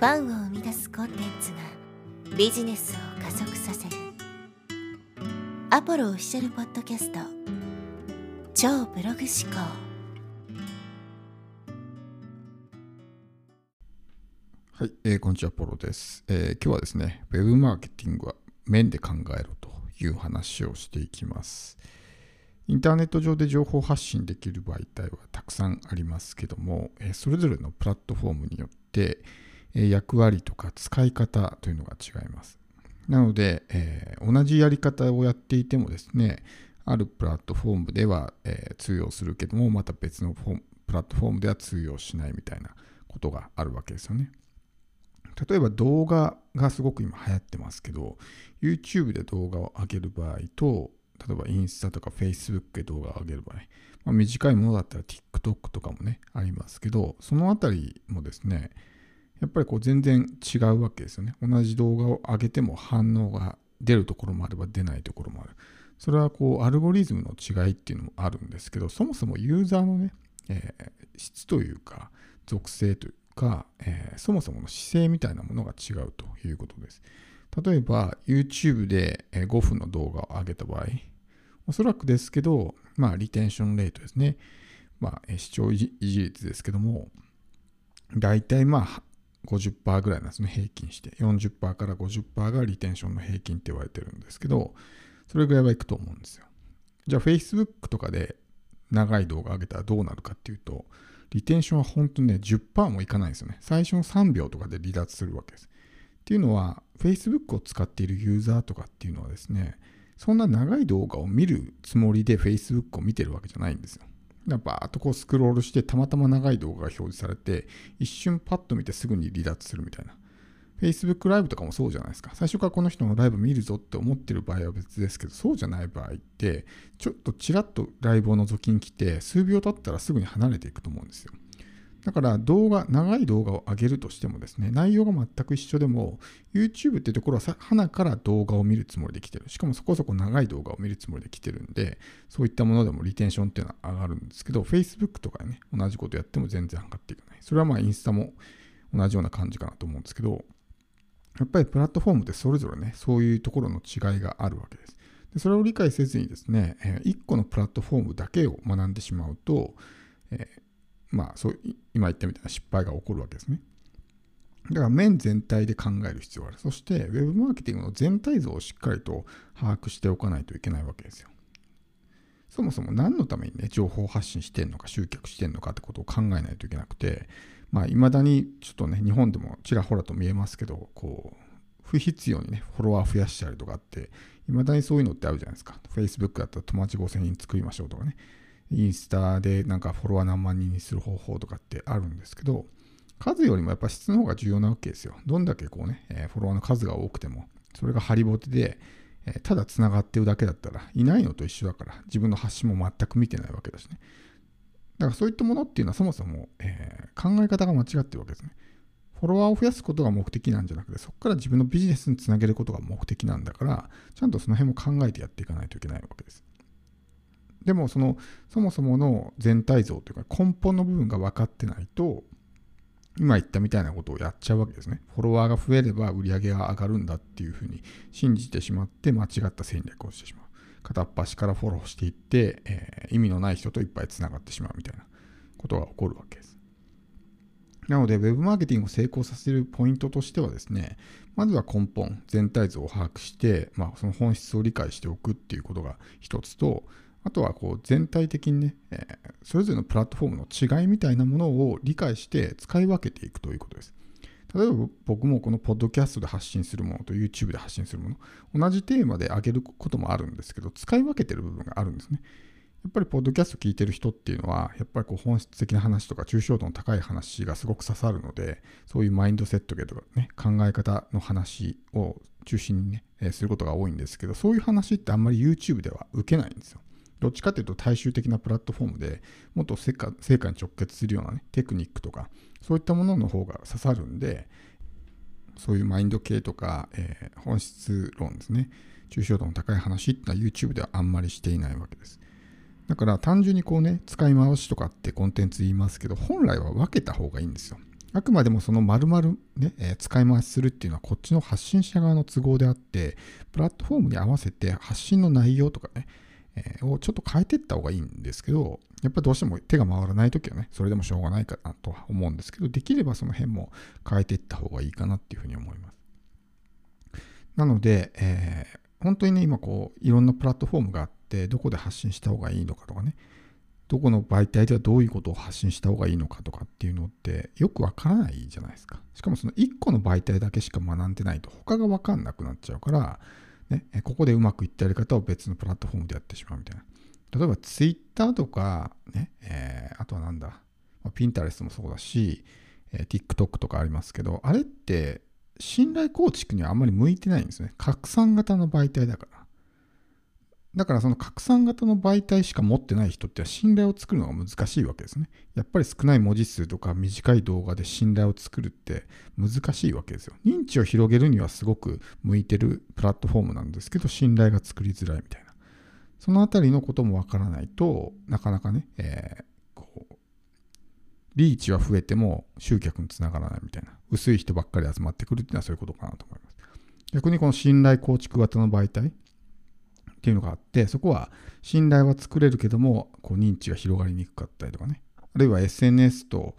ファンを生み出すコンテンツがビジネスを加速させる。アポロオフィシャルポッドキャスト。超ブログ思考。はい、えー、こんにちは、ポロです、えー、今日はですね、ウェブマーケティングは面で考えろという話をしていきます。インターネット上で情報発信できる媒体はたくさんありますけども、えー、それぞれのプラットフォームによって、役割とか使い方というのが違います。なので、えー、同じやり方をやっていてもですね、あるプラットフォームでは、えー、通用するけども、また別のプラットフォームでは通用しないみたいなことがあるわけですよね。例えば動画がすごく今流行ってますけど、YouTube で動画を上げる場合と、例えばインスタとか Facebook で動画を上げる場合、まあ、短いものだったら TikTok とかもね、ありますけど、そのあたりもですね、やっぱりこう全然違うわけですよね。同じ動画を上げても反応が出るところもあれば出ないところもある。それはこうアルゴリズムの違いっていうのもあるんですけど、そもそもユーザーのね、えー、質というか、属性というか、えー、そもそもの姿勢みたいなものが違うということです。例えば YouTube で5分の動画を上げた場合、おそらくですけど、まあリテンションレートですね。まあ視聴維持率ですけども、大体まあ50%ぐらいなんですね、平均して。40%から50%がリテンションの平均って言われてるんですけど、それぐらいはいくと思うんですよ。じゃあ Facebook とかで長い動画上げたらどうなるかっていうと、リテンションは本当にね、10%もいかないんですよね。最初の3秒とかで離脱するわけです。っていうのは、Facebook を使っているユーザーとかっていうのはですね、そんな長い動画を見るつもりで Facebook を見てるわけじゃないんですよ。バーっとこうスクロールしてたまたま長い動画が表示されて一瞬パッと見てすぐに離脱するみたいな。Facebook ライブとかもそうじゃないですか。最初からこの人のライブ見るぞって思ってる場合は別ですけどそうじゃない場合ってちょっとちらっとライブを覗きに来て数秒経ったらすぐに離れていくと思うんですよ。だから動画、長い動画を上げるとしてもですね、内容が全く一緒でも、YouTube っていうところは花から動画を見るつもりで来てる。しかもそこそこ長い動画を見るつもりで来てるんで、そういったものでもリテンションっていうのは上がるんですけど、Facebook とかね、同じことやっても全然上がっていかない。それはまあインスタも同じような感じかなと思うんですけど、やっぱりプラットフォームでそれぞれね、そういうところの違いがあるわけです。でそれを理解せずにですね、1個のプラットフォームだけを学んでしまうと、えまあそう今言ったみたいな失敗が起こるわけですね。だから面全体で考える必要がある。そして Web マーケティングの全体像をしっかりと把握しておかないといけないわけですよ。そもそも何のためにね、情報発信してんのか、集客してんのかってことを考えないといけなくて、まあ、未だにちょっとね、日本でもちらほらと見えますけど、こう、不必要にね、フォロワー増やしたりとかって、未だにそういうのってあるじゃないですか。Facebook だったら友達5000人作りましょうとかね。インスタでなんかフォロワー何万人にする方法とかってあるんですけど、数よりもやっぱ質の方が重要なわけですよ。どんだけこうね、えフォロワーの数が多くても、それがハリボテで、えただ繋がってるだけだったら、いないのと一緒だから、自分の発信も全く見てないわけだしね。だからそういったものっていうのはそもそも、えー、考え方が間違ってるわけですね。フォロワーを増やすことが目的なんじゃなくて、そこから自分のビジネスにつなげることが目的なんだから、ちゃんとその辺も考えてやっていかないといけないわけです。でもそのそもそもの全体像というか根本の部分が分かってないと今言ったみたいなことをやっちゃうわけですね。フォロワーが増えれば売り上げが上がるんだっていうふうに信じてしまって間違った戦略をしてしまう。片っ端からフォローしていって、えー、意味のない人といっぱいつながってしまうみたいなことが起こるわけです。なので、ウェブマーケティングを成功させるポイントとしてはですね、まずは根本、全体像を把握して、まあ、その本質を理解しておくっていうことが一つと、あとはこう全体的にね、えー、それぞれのプラットフォームの違いみたいなものを理解して使い分けていくということです。例えば僕もこのポッドキャストで発信するものと YouTube で発信するもの、同じテーマで上げることもあるんですけど、使い分けてる部分があるんですね。やっぱりポッドキャスト聞いてる人っていうのは、やっぱりこう本質的な話とか抽象度の高い話がすごく刺さるので、そういうマインドセットとかね、考え方の話を中心にね、することが多いんですけど、そういう話ってあんまり YouTube では受けないんですよ。どっちかというと大衆的なプラットフォームでもっと成果に直結するような、ね、テクニックとかそういったものの方が刺さるんでそういうマインド系とか、えー、本質論ですね抽象度の高い話ってのは YouTube ではあんまりしていないわけです。だから単純にこうね使い回しとかってコンテンツ言いますけど本来は分けた方がいいんですよ。あくまでもその丸々ね、えー、使い回しするっていうのはこっちの発信者側の都合であって、プラットフォームに合わせて発信の内容とかね、をちょっと変えていった方がいいんですけど、やっぱどうしても手が回らないときはね、それでもしょうがないかなとは思うんですけど、できればその辺も変えていった方がいいかなっていうふうに思います。なので、えー、本当にね、今こう、いろんなプラットフォームがあって、どこで発信した方がいいのかとかね、どこの媒体ではどういうことを発信した方がいいのかとかっていうのってよくわからないじゃないですか。しかもその1個の媒体だけしか学んでないと他がわかんなくなっちゃうから、ね、ここでうまくいったやり方を別のプラットフォームでやってしまうみたいな。例えば Twitter とか、ね、えー、あとはなんだ、まあ、Pinterest もそうだし、えー、TikTok とかありますけど、あれって信頼構築にはあんまり向いてないんですね。拡散型の媒体だから。だからその拡散型の媒体しか持ってない人っては信頼を作るのが難しいわけですね。やっぱり少ない文字数とか短い動画で信頼を作るって難しいわけですよ。認知を広げるにはすごく向いてるプラットフォームなんですけど、信頼が作りづらいみたいな。そのあたりのこともわからないとなかなかね、えー、こうリーチは増えても集客につながらないみたいな薄い人ばっかり集まってくるっていうのはそういうことかなと思います逆にこの信頼構築型の媒体っていうのがあってそこは信頼は作れるけどもこう認知が広がりにくかったりとかね。あるいは SNS と、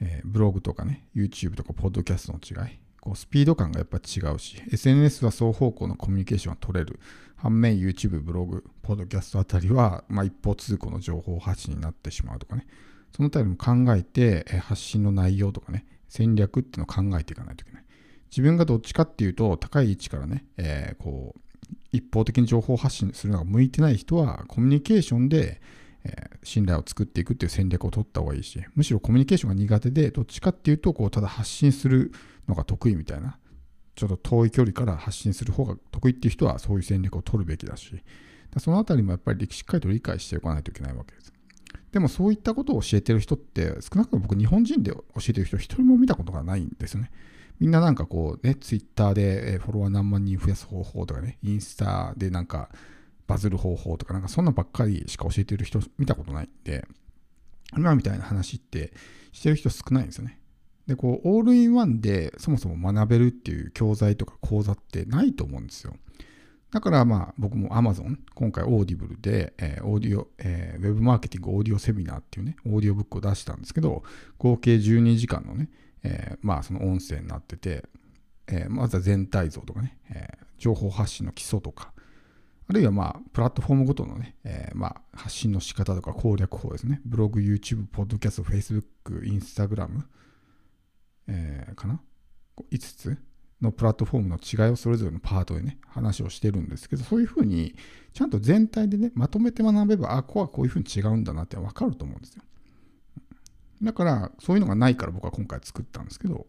えー、ブログとかね YouTube とかポッドキャストの違いこうスピード感がやっぱ違うし SNS は双方向のコミュニケーションが取れる。反面 YouTube、ブログ、ポッドキャストあたりは、まあ、一方通行の情報発信になってしまうとかね、そのあたりも考えて、え発信の内容とかね、戦略っていうのを考えていかないといけない。自分がどっちかっていうと、高い位置からね、えー、こう、一方的に情報発信するのが向いてない人は、コミュニケーションで、え、信頼を作っていくっていう戦略を取った方がいいし、むしろコミュニケーションが苦手で、どっちかっていうと、こう、ただ発信するのが得意みたいな、ちょっと遠い距離から発信する方が得意っていう人はそういう戦略を取るべきだし、そのあたりもやっぱりしっかりと理解しておかないといけないわけです。でもそういったことを教えてる人って少なくとも僕日本人で教えてる人一人も見たことがないんですよね。みんななんかこうね、ツイッターでフォロワー何万人増やす方法とかね、インスタでなんかバズる方法とかなんかそんなばっかりしか教えてる人見たことないんで、今みたいな話ってしてる人少ないんですよね。で、こう、オールインワンでそもそも学べるっていう教材とか講座ってないと思うんですよ。だからまあ僕も Amazon、今回オーディブルで、えー、オーディオ、えー、ウェブマーケティングオーディオセミナーっていうね、オーディオブックを出したんですけど、合計12時間のね、えー、まあその音声になってて、えー、まずは全体像とかね、えー、情報発信の基礎とか、あるいはまあプラットフォームごとのね、えー、まあ発信の仕方とか攻略法ですね。ブログ、YouTube、ポッドキャスト、Facebook、Instagram、えー、かな ?5 つのプラットフォームの違いをそれぞれのパートでね、話をしてるんですけど、そういうふうに、ちゃんと全体でね、まとめて学べば、あ、ここはこういうふうに違うんだなってわかると思うんですよ。だから、そういうのがないから僕は今回作ったんですけど、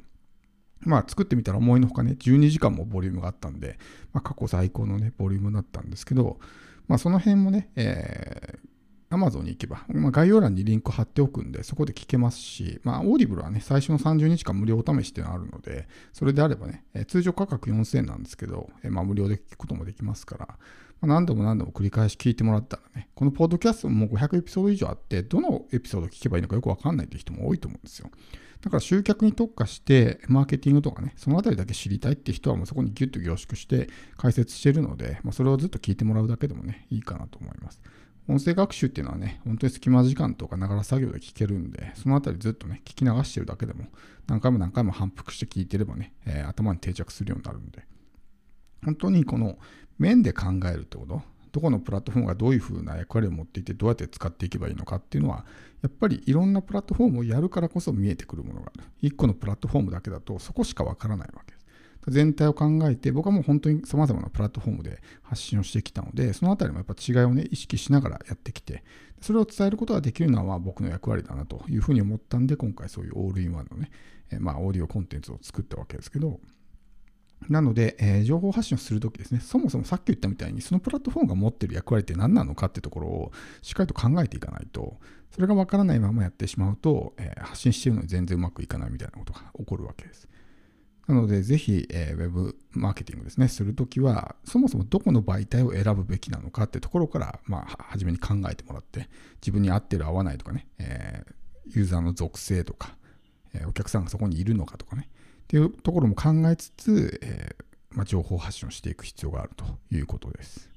まあ作ってみたら思いのほかね、12時間もボリュームがあったんで、まあ、過去最高のね、ボリュームだったんですけど、まあその辺もね、えー Amazon に行けば、まあ、概要欄にリンク貼っておくんで、そこで聞けますし、まあ、オーディブルはね、最初の30日間無料お試しっていうのがあるので、それであればね、え通常価格4000円なんですけど、えまあ、無料で聞くこともできますから、まあ、何度も何度も繰り返し聞いてもらったらね、このポッドキャストも500エピソード以上あって、どのエピソード聞けばいいのかよくわかんないっていう人も多いと思うんですよ。だから集客に特化して、マーケティングとかね、そのあたりだけ知りたいって人はもうそこにギュッと凝縮して解説してるので、まあ、それをずっと聞いてもらうだけでもね、いいかなと思います。音声学習っていうのはね、本当に隙間時間とかながら作業で聞けるんで、そのあたりずっとね、聞き流してるだけでも、何回も何回も反復して聞いてればね、えー、頭に定着するようになるんで、本当にこの面で考えるってこと、どこのプラットフォームがどういうふうな役割を持っていて、どうやって使っていけばいいのかっていうのは、やっぱりいろんなプラットフォームをやるからこそ見えてくるものがある。1個のプラットフォームだけだと、そこしかわからないわけ。全体を考えて、僕はもう本当に様々なプラットフォームで発信をしてきたので、そのあたりもやっぱ違いをね、意識しながらやってきて、それを伝えることができるのは僕の役割だなというふうに思ったんで、今回そういうオールインワンのね、まあオーディオコンテンツを作ったわけですけど、なので、えー、情報発信をするときですね、そもそもさっき言ったみたいに、そのプラットフォームが持ってる役割って何なのかってところをしっかりと考えていかないと、それがわからないままやってしまうと、えー、発信しているのに全然うまくいかないみたいなことが起こるわけです。なので、ぜひ、えー、ウェブマーケティングですね、するときは、そもそもどこの媒体を選ぶべきなのかってところから、まあ、初めに考えてもらって、自分に合ってる合わないとかね、えー、ユーザーの属性とか、えーお客さんがそこにいるのかとかね、っていうところも考えつつ、えーまあ、情報発信をしていく必要があるということです。